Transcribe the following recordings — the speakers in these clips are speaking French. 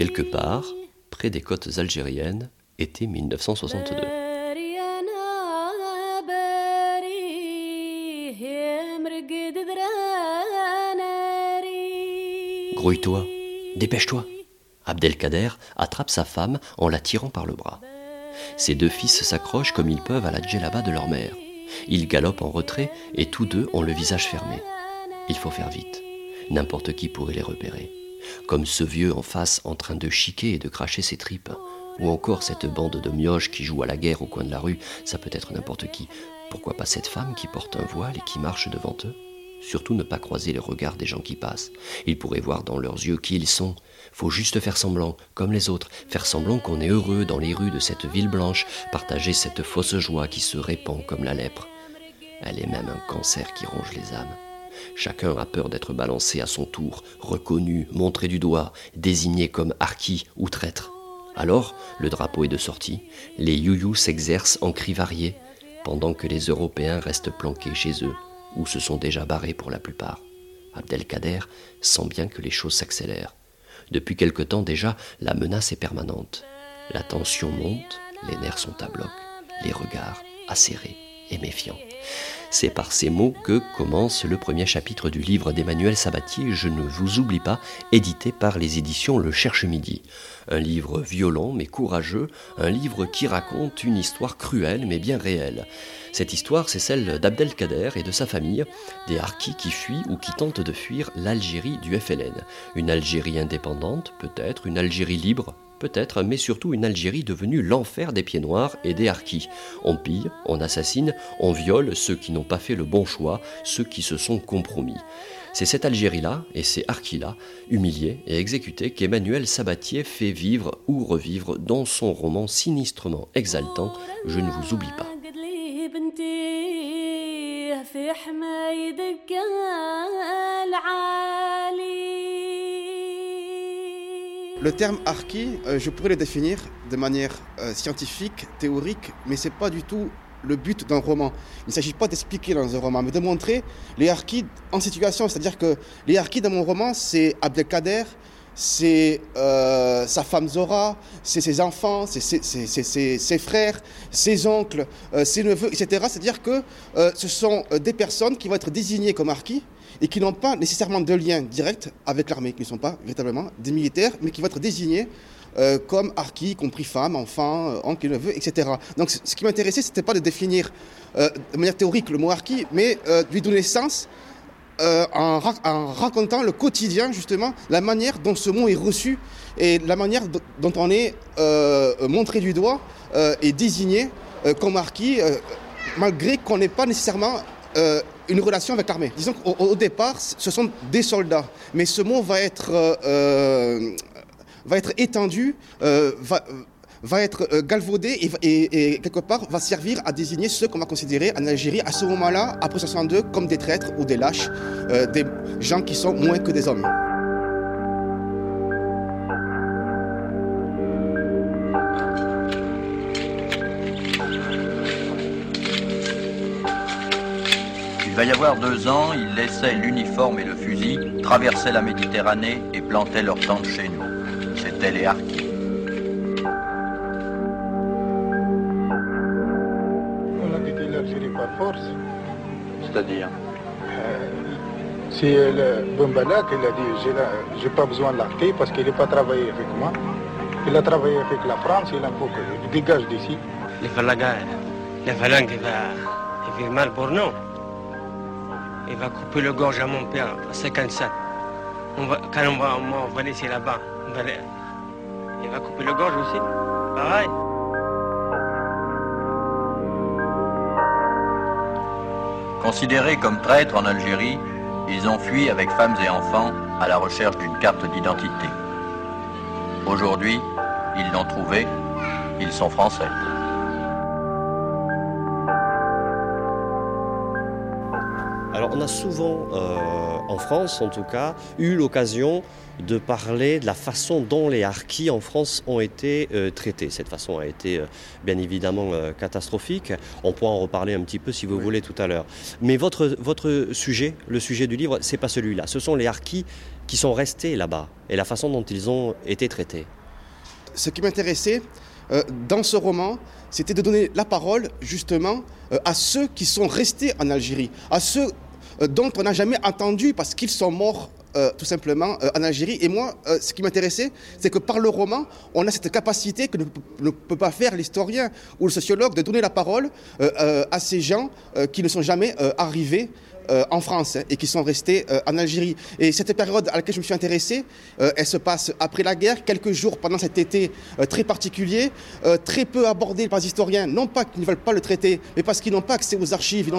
quelque part, près des côtes algériennes, été 1962. Grouille-toi, dépêche-toi. Abdelkader attrape sa femme en la tirant par le bras. Ses deux fils s'accrochent comme ils peuvent à la djellaba de leur mère. Ils galopent en retrait et tous deux ont le visage fermé. Il faut faire vite. N'importe qui pourrait les repérer. Comme ce vieux en face en train de chiquer et de cracher ses tripes. Ou encore cette bande de mioches qui joue à la guerre au coin de la rue. Ça peut être n'importe qui. Pourquoi pas cette femme qui porte un voile et qui marche devant eux? Surtout ne pas croiser les regards des gens qui passent. Ils pourraient voir dans leurs yeux qui ils sont. Faut juste faire semblant, comme les autres, faire semblant qu'on est heureux dans les rues de cette ville blanche, partager cette fausse joie qui se répand comme la lèpre. Elle est même un cancer qui ronge les âmes. Chacun a peur d'être balancé à son tour, reconnu, montré du doigt, désigné comme harki ou traître. Alors, le drapeau est de sortie, les youyous s'exercent en cris variés, pendant que les Européens restent planqués chez eux, ou se sont déjà barrés pour la plupart. Abdelkader sent bien que les choses s'accélèrent. Depuis quelque temps déjà, la menace est permanente. La tension monte, les nerfs sont à bloc, les regards acérés et méfiants. C'est par ces mots que commence le premier chapitre du livre d'Emmanuel Sabatier, Je ne vous oublie pas, édité par les éditions Le Cherche Midi. Un livre violent mais courageux, un livre qui raconte une histoire cruelle mais bien réelle. Cette histoire, c'est celle d'Abdelkader et de sa famille, des Harkis qui fuient ou qui tentent de fuir l'Algérie du FLN. Une Algérie indépendante, peut-être, une Algérie libre, peut-être, mais surtout une Algérie devenue l'enfer des pieds noirs et des harkis. On pille, on assassine, on viole ceux qui n'ont pas fait le bon choix, ceux qui se sont compromis. C'est cette Algérie-là et ces harkis-là, humiliés et exécutés, qu'Emmanuel Sabatier fait vivre ou revivre dans son roman sinistrement exaltant Je ne vous oublie pas. Le terme harki, euh, je pourrais le définir de manière euh, scientifique, théorique, mais ce n'est pas du tout le but d'un roman. Il ne s'agit pas d'expliquer dans un roman, mais de montrer les harkis en situation. C'est-à-dire que les harkis dans mon roman, c'est Abdelkader, c'est euh, sa femme Zora, c'est ses enfants, c'est ses, frères, ses oncles, ses neveux, etc. C'est-à-dire que ce sont des personnes qui vont être désignées comme harkis et qui n'ont pas nécessairement de lien direct avec l'armée, qui ne sont pas véritablement des militaires, mais qui vont être désignés euh, comme harkis, y compris femmes, enfants, euh, oncles neveux, etc. Donc ce qui m'intéressait, ce n'était pas de définir euh, de manière théorique le mot harki, mais de lui donner sens en, racontant le quotidien, justement, la manière dont ce mot est reçu et la manière dont on est montré du doigt et désigné comme harki, malgré qu'on n'ait pas nécessairement une relation avec l'armée. Disons qu'au départ, ce sont des soldats, mais ce mot va être, euh, euh, va être étendu, euh, va, va, être galvaudé et, quelque part va servir à désigner ceux qu'on va considérer en Algérie à ce moment-là, après 62, comme des traîtres ou des lâches, des gens qui sont moins que des hommes. Il va y avoir deux ans, ils laissaient l'uniforme et le fusil, traversaient la Méditerranée et plantaient leur tente chez nous. C'étaient les harkis. On a quitté l'Algérie par force. C'est-à-dire? Euh, C'est le Bombala qui a dit j'ai pas besoin de l'arté parce qu'il n'est pas travaillé avec moi. Il a travaillé avec la France, il faut que je dégage d'ici. Les phalanges, les phalanges, il va mal pour nous. Il va couper le gorge à mon père à 57. On va, quand on va, on va laisser là-bas, il va couper le gorge aussi. Pareil. Considérés comme traîtres en Algérie, ils ont fui avec femmes et enfants à la recherche d'une carte d'identité. Aujourd'hui, ils l'ont trouvée, ils sont français. Alors on a souvent, euh, en France en tout cas, eu l'occasion de parler de la façon dont les harkis en France ont été euh, traités. Cette façon a été euh, bien évidemment catastrophique. On pourra en reparler un petit peu si vous voulez tout à l'heure. Mais votre, votre sujet, le sujet du livre, c'est pas celui-là. Ce sont les harkis qui sont restés là-bas et la façon dont ils ont été traités. Ce qui m'intéressait dans ce roman, c'était de donner la parole justement à ceux qui sont restés en Algérie, à ceux dont on n'a jamais entendu parce qu'ils sont morts tout simplement en Algérie. Et moi, ce qui m'intéressait, c'est que par le roman, on a cette capacité que ne, peut pas faire l'historien ou le sociologue de donner la parole à ces gens qui ne sont jamais arrivés euh, en France et qui sont restés euh, en Algérie. Et cette période à laquelle je me suis intéressé, euh, elle se passe après la guerre, quelques jours pendant cet été très particulier, très peu abordé par les historiens, non pas qu'ils ne veulent pas le traiter, mais parce qu'ils n'ont pas accès aux archives,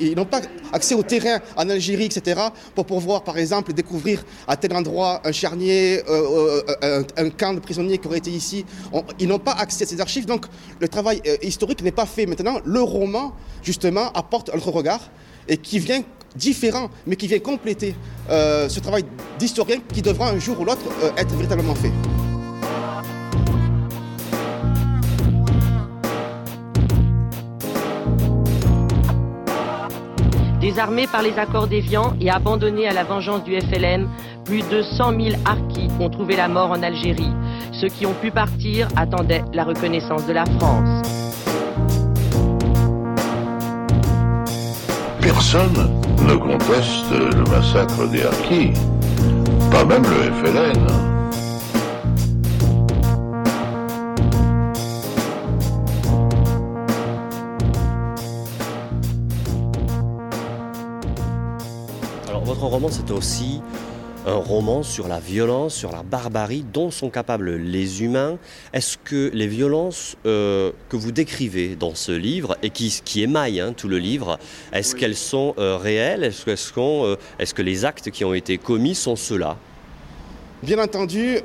ils n'ont pas, accès au terrain en Algérie, etc., pour pouvoir, par exemple, découvrir à tel endroit un charnier, un, camp de prisonniers qui aurait été ici. ils n'ont pas accès à ces archives, donc le travail historique n'est pas fait. Maintenant, le roman, justement, apporte un autre regard et qui vient différent, mais qui vient compléter euh, ce travail d'historien qui devra un jour ou l'autre euh, être véritablement fait. Désarmés par les accords d'Évian et abandonnés à la vengeance du FLN, plus de 100 000 harkis ont trouvé la mort en Algérie. Ceux qui ont pu partir attendaient la reconnaissance de la France. Personne ne conteste le massacre des Harkis, pas même le FLN. Alors votre roman c'est aussi un roman sur la violence, sur la barbarie dont sont capables les humains. Est-ce que les violences euh, que vous décrivez dans ce livre et qui, qui émaillent hein, tout le livre, est-ce qu'elles sont euh, réelles? Est-ce euh, est que les actes qui ont été commis sont ceux-là? Bien entendu,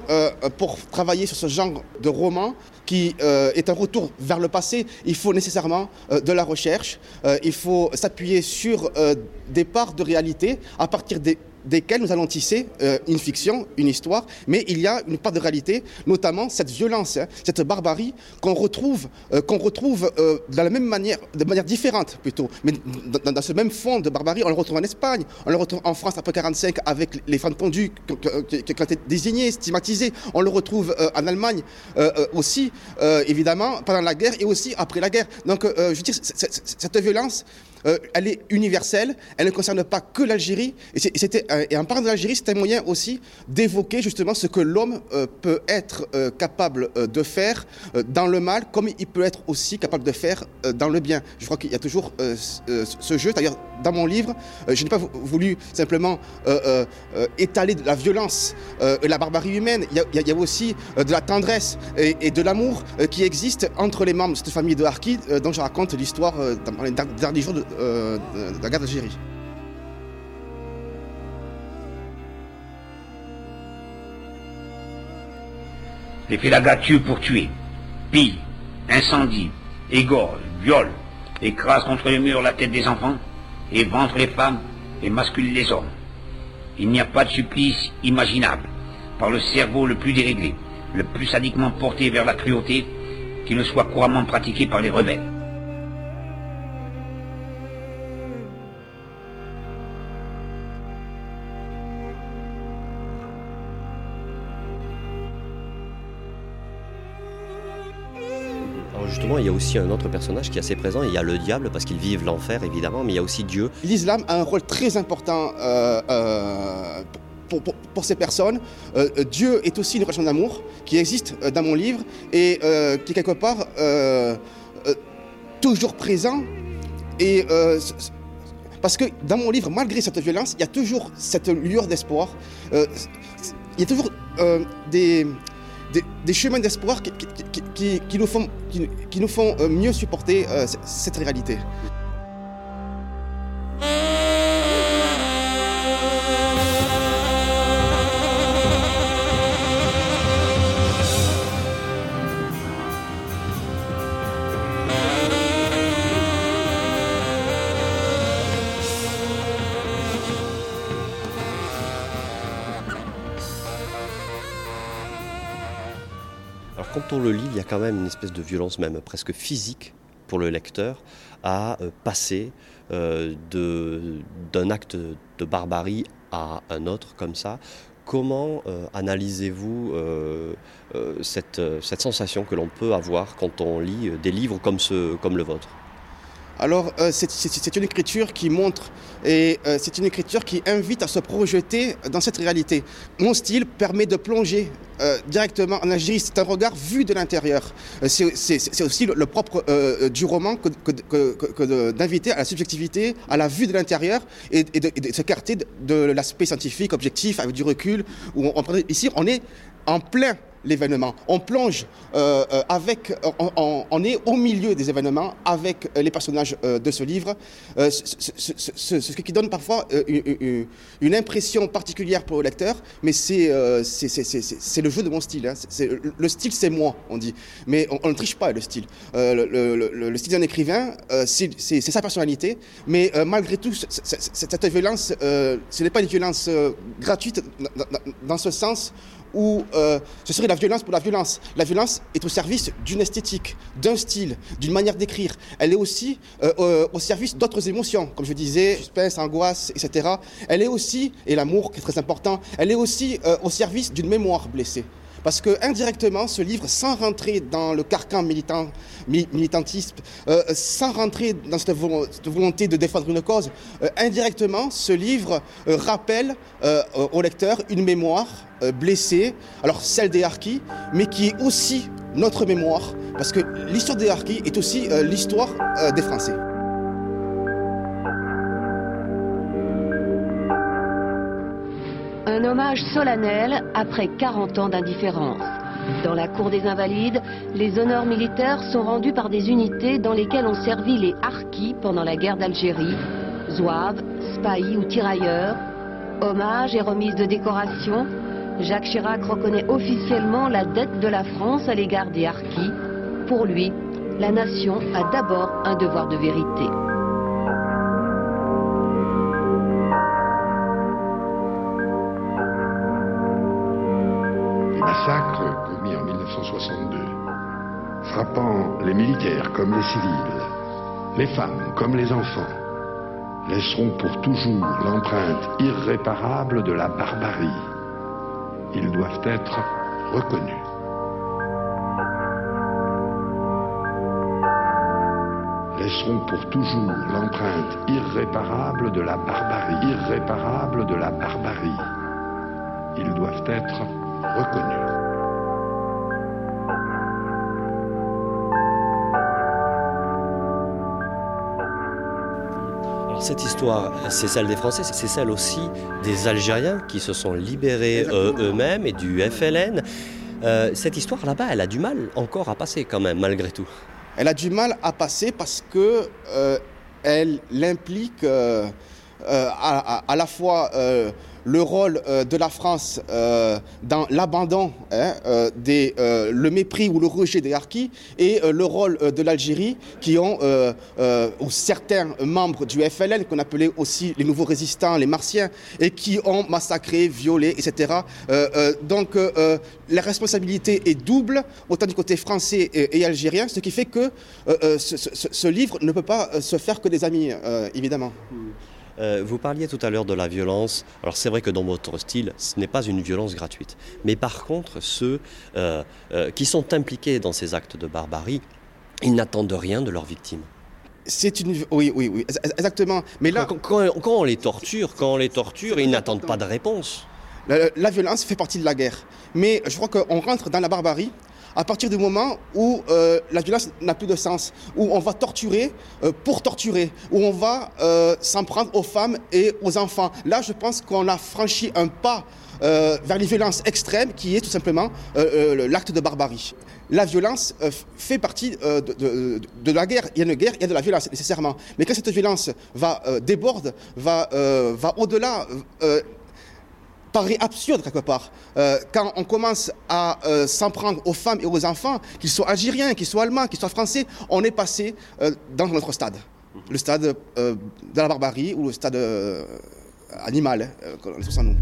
pour travailler sur ce genre de roman, qui est un retour vers le passé, il faut nécessairement de la recherche, il faut s'appuyer sur des parts de réalité à partir des desquels nous allons tisser euh, une fiction, une histoire, mais il y a une part de réalité, notamment cette violence, hein, cette barbarie qu'on retrouve, euh, qu'on retrouve euh, de la même manière, de manière différente plutôt, mais dans, ce même fond de barbarie, on le retrouve en Espagne, on le retrouve en France après 45 avec les femmes pendues qui, ont été désignées, stigmatisées, on le retrouve en Allemagne aussi, évidemment, pendant la guerre et aussi après la guerre. Donc, je veux dire, cette violence, euh, elle est universelle, elle ne concerne pas que l'Algérie. Et, euh, en parlant de l'Algérie, c'est un moyen aussi d'évoquer justement ce que l'homme euh, peut être capable de faire dans le mal, comme il peut être aussi capable de faire dans le bien. Je crois qu'il y a toujours ce jeu. D'ailleurs, dans mon livre, je n'ai pas voulu simplement étaler de la violence et la barbarie humaine. Il y a, aussi de la tendresse et, de l'amour qui existe entre les membres de cette famille de Harki, dont je raconte l'histoire dans les derniers jours de, euh, la. Les Félagas tuent pour tuer, pillent, incendient, égorgent, violent, écrasent contre les murs la tête des enfants, et ventrent les femmes et masculent les hommes. Il n'y a pas de supplice imaginable, par le cerveau le plus déréglé, le plus sadiquement porté vers la cruauté, qui ne soit couramment pratiqué par les rebelles. Justement, il y a aussi un autre personnage qui est assez présent. Il y a le diable parce qu'ils vivent l'enfer, évidemment, mais il y a aussi Dieu. L'islam a un rôle très important euh, euh, pour, ces personnes. Euh, Dieu est aussi une relation d'amour qui existe dans mon livre et qui est quelque part toujours présent. Et parce que dans mon livre, malgré cette violence, il y a toujours cette lueur d'espoir. il y a toujours des des, chemins d'espoir qui, nous font, euh, mieux supporter euh, cette réalité. Le lit, il y a quand même une espèce de violence même presque physique pour le lecteur à euh, passer euh, d'un acte de barbarie à un autre comme ça. Comment analysez-vous cette, cette, sensation que l'on peut avoir quand on lit des livres comme le vôtre? Alors euh, c'est une écriture qui montre et euh, c'est une écriture qui invite à se projeter dans cette réalité. Mon style permet de plonger euh, directement en Algérie. C'est un regard vu de l'intérieur. c'est aussi le, propre du roman que, d'inviter à la subjectivité, à la vue de l'intérieur et, de, s'écarter de, l'aspect scientifique, objectif, avec du recul. Ici, on est en plein l'événement. On plonge euh, euh, avec, on, est au milieu des événements avec euh, les personnages de ce livre, ce, qui donne parfois une, impression particulière pour le lecteur, mais c'est c'est le jeu de mon style. Hein. Le style, c'est moi, on dit. Mais on, ne triche pas le style. Le, style d'un écrivain, c'est sa personnalité, mais malgré tout, cette violence, ce n'est pas une violence gratuite dans ce sens où euh, ce serait la violence pour la violence. La violence est au service d'une esthétique, d'un style, d'une manière d'écrire. Elle est aussi euh, euh, au service d'autres émotions, comme je disais, suspense, angoisse, etc. Elle est aussi, et l'amour qui est très important, elle est aussi au service d'une mémoire blessée. Parce que indirectement, ce livre, sans rentrer dans le carcan militant, militantisme, euh, sans rentrer dans cette, volonté de défendre une cause, euh, indirectement, ce livre euh, rappelle au lecteur une mémoire blessée, alors celle des harkis, mais qui est aussi notre mémoire, parce que l'histoire des harkis est aussi l'histoire des Français. Hommage solennel après 40 ans d'indifférence. Dans la cour des Invalides, les honneurs militaires sont rendus par des unités dans lesquelles ont servi les harkis pendant la guerre d'Algérie, zouaves, spahis ou tirailleurs. Hommage et remise de décoration, Jacques Chirac reconnaît officiellement la dette de la France à l'égard des harkis. Pour lui, la nation a d'abord un devoir de vérité. Massacres commis en 1962, frappant les militaires comme les civils, les femmes comme les enfants, laisseront pour toujours l'empreinte irréparable de la barbarie. Ils doivent être reconnus. laisseront pour toujours l'empreinte irréparable de la barbarie, irréparable de la barbarie. Ils doivent être alors cette histoire, c'est celle des Français, c'est celle aussi des Algériens qui se sont libérés euh, eux-mêmes et du FLN. Euh, cette histoire là-bas, elle a du mal encore à passer quand même, malgré tout. Elle a du mal à passer parce que euh, elle implique à, la fois le rôle euh, de la France euh, dans l'abandon, hein, euh, le mépris ou le rejet des harkis et le rôle de l'Algérie qui ont, ou certains membres du FLN qu'on appelait aussi les nouveaux résistants, les martiens, et qui ont massacré, violé, etc. donc la responsabilité est double, autant du côté français et, algérien, ce qui fait que ce, livre ne peut pas se faire que des amis, évidemment. Euh, vous parliez tout à l'heure de la violence. Alors c'est vrai que dans votre style, ce n'est pas une violence gratuite. Mais par contre, ceux euh, euh, qui sont impliqués dans ces actes de barbarie, ils n'attendent rien de leurs victimes. C'est une oui oui oui exactement. Mais là quand, on les torture, quand on les torture, ils n'attendent pas de réponse. la, violence fait partie de la guerre. Mais je crois qu'on rentre dans la barbarie à partir du moment où euh, la violence n'a plus de sens, où on va torturer euh, pour torturer, où on va euh, s'en prendre aux femmes et aux enfants. Là, je pense qu'on a franchi un pas vers les violences extrêmes qui est tout simplement l'acte de barbarie. La violence fait partie de, la guerre. Il y a une guerre, il y a de la violence nécessairement. Mais quand cette violence va déborde, va au-delà paraît absurde quelque part. Euh, quand on commence à euh, s'en prendre aux femmes et aux enfants, qu'ils soient algériens, qu'ils soient allemands, qu'ils soient français, on est passé euh, dans notre stade. Le stade de la barbarie ou le stade animal, on est.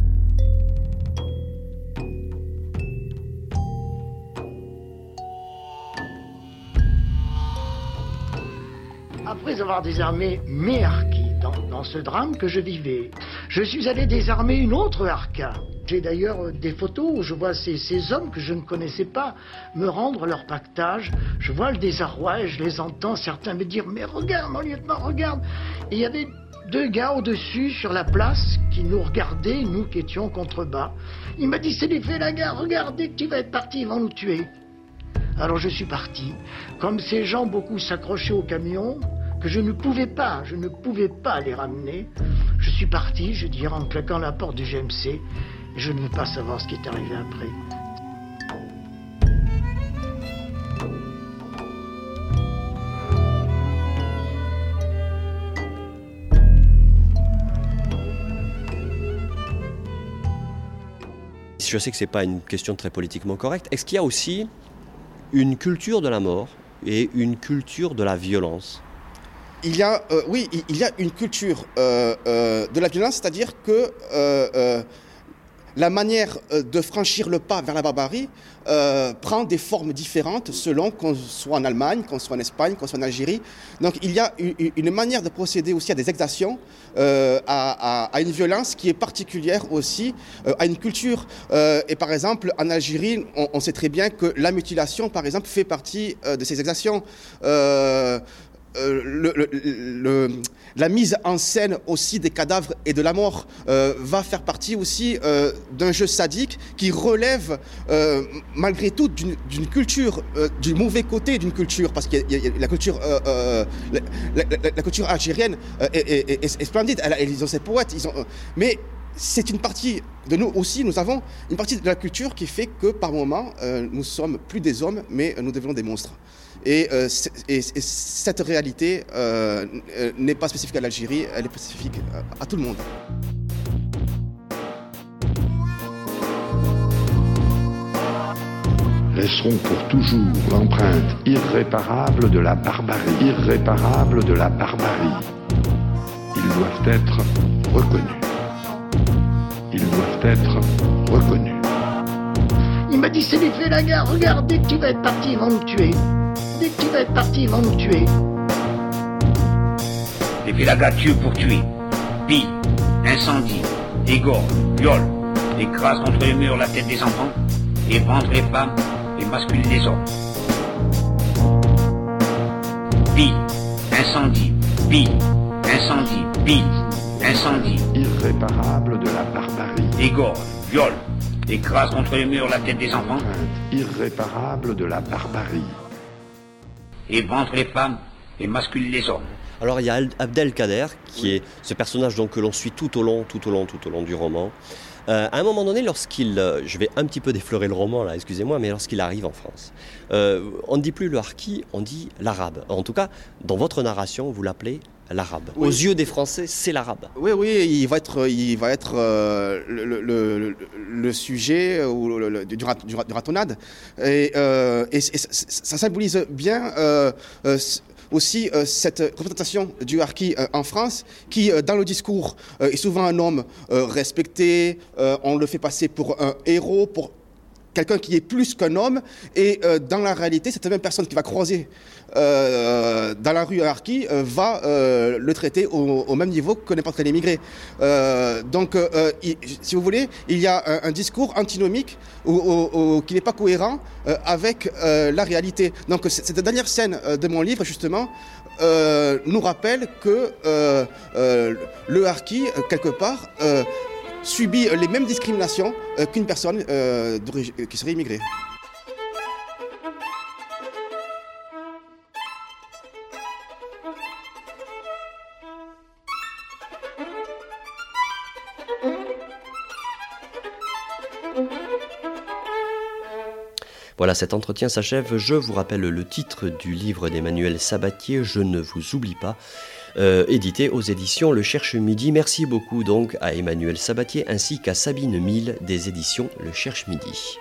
Après avoir désarmé mes harkis dans, ce drame que je vivais, Je suis allé désarmer une autre arca. J'ai d'ailleurs des photos où je vois ces, hommes que je ne connaissais pas me rendre leur pactage. Je vois le désarroi et je les entends certains me dire Mais regarde, mon lieutenant, regarde il y avait deux gars au-dessus sur la place qui nous regardaient, nous qui étions contrebas. Il m'a dit C'est la gare, regardez que tu vas être parti, ils vont nous tuer. Alors je suis parti. Comme ces gens beaucoup s'accrochaient au camion, que je ne pouvais pas, je ne pouvais pas les ramener, je suis parti, je dirais, en claquant la porte du GMC. Je ne veux pas savoir ce qui est arrivé après. Je sais que ce n'est pas une question très politiquement correcte. Est-ce qu'il y a aussi une culture de la mort et une culture de la violence? Il y a, euh, oui, il y a une culture euh, euh, de la violence, c'est-à-dire que la manière de franchir le pas vers la barbarie prend des formes différentes selon qu'on soit en Allemagne, qu'on soit en Espagne, qu'on soit en Algérie. Donc il y a une, manière de procéder aussi à des exactions, à, une violence qui est particulière aussi à une culture. et par exemple, en Algérie, on, sait très bien que la mutilation, par exemple, fait partie de ces exactions. Euh, la mise en scène aussi des cadavres et de la mort euh, va faire partie aussi euh, d'un jeu sadique qui relève malgré tout d'une culture, du mauvais côté d'une culture, parce que la culture, algérienne est, splendide. Ils ont ses poètes, mais c'est une partie de nous aussi, nous avons une partie de la culture qui fait que par moment, nous sommes plus des hommes, mais nous devenons des monstres. Et, euh, et, et, cette réalité euh, n'est pas spécifique à l'Algérie, elle est spécifique à tout le monde. laisseront pour toujours l'empreinte irréparable de la barbarie, irréparable de la barbarie. Ils doivent être reconnus. Ils doivent être reconnus. Il m'a dit c'est l'effet la gare, regarde, dès que tu vas être parti, ils vont nous tuer dès que tu vas être parti, ils vont nous tuer. Les Félagas tuent pour tuer. Pillent, incendie, égorgent, violent, écrasent contre les murs la tête des enfants, et ventrent les femmes et masculent les hommes. Pillent, incendie, pillent, incendie, pillent, incendie. Irréparable de la barbarie. Égorgent, violent, écrasent contre les murs la tête des enfants. Irréparable de la barbarie et ventre les femmes et mascule les hommes. Alors il y a Abdelkader qui est ce personnage donc que l'on suit tout au long, tout au long, tout au long du roman. Euh, à un moment donné, lorsqu'il, euh, je vais un petit peu déflorer le roman là, excusez-moi, mais lorsqu'il arrive en France, euh, on ne dit plus le harki, on dit l'arabe. En tout cas, dans votre narration, vous l'appelez l'arabe. Oui. Aux yeux des Français, c'est l'arabe. Oui, oui, il va être, il va être euh, le, le, le, le, sujet ou le, du, du, du, ratonnade. Et, euh, et, et ça symbolise bien euh, aussi cette représentation du harki en France, qui dans le discours est souvent un homme respecté, on le fait passer pour un héros, pour quelqu'un qui est plus qu'un homme, et euh, dans la réalité, cette même personne qui va croiser euh, dans la rue à Harki euh, va le traiter au, même niveau que n'importe quel immigré. donc, si vous voulez, il y a un, discours antinomique qui n'est pas cohérent avec la réalité. Donc, cette dernière scène de mon livre, justement, nous rappelle que le Harki, quelque part, subit les mêmes discriminations euh, qu'une personne euh, qui serait immigrée. Voilà, cet entretien s'achève. Je vous rappelle le titre du livre d'Emmanuel Sabatier, Je ne vous oublie pas euh, édité aux éditions Le Cherche Midi. Merci beaucoup donc à Emmanuel Sabatier ainsi qu'à Sabine Mille des éditions Le Cherche Midi.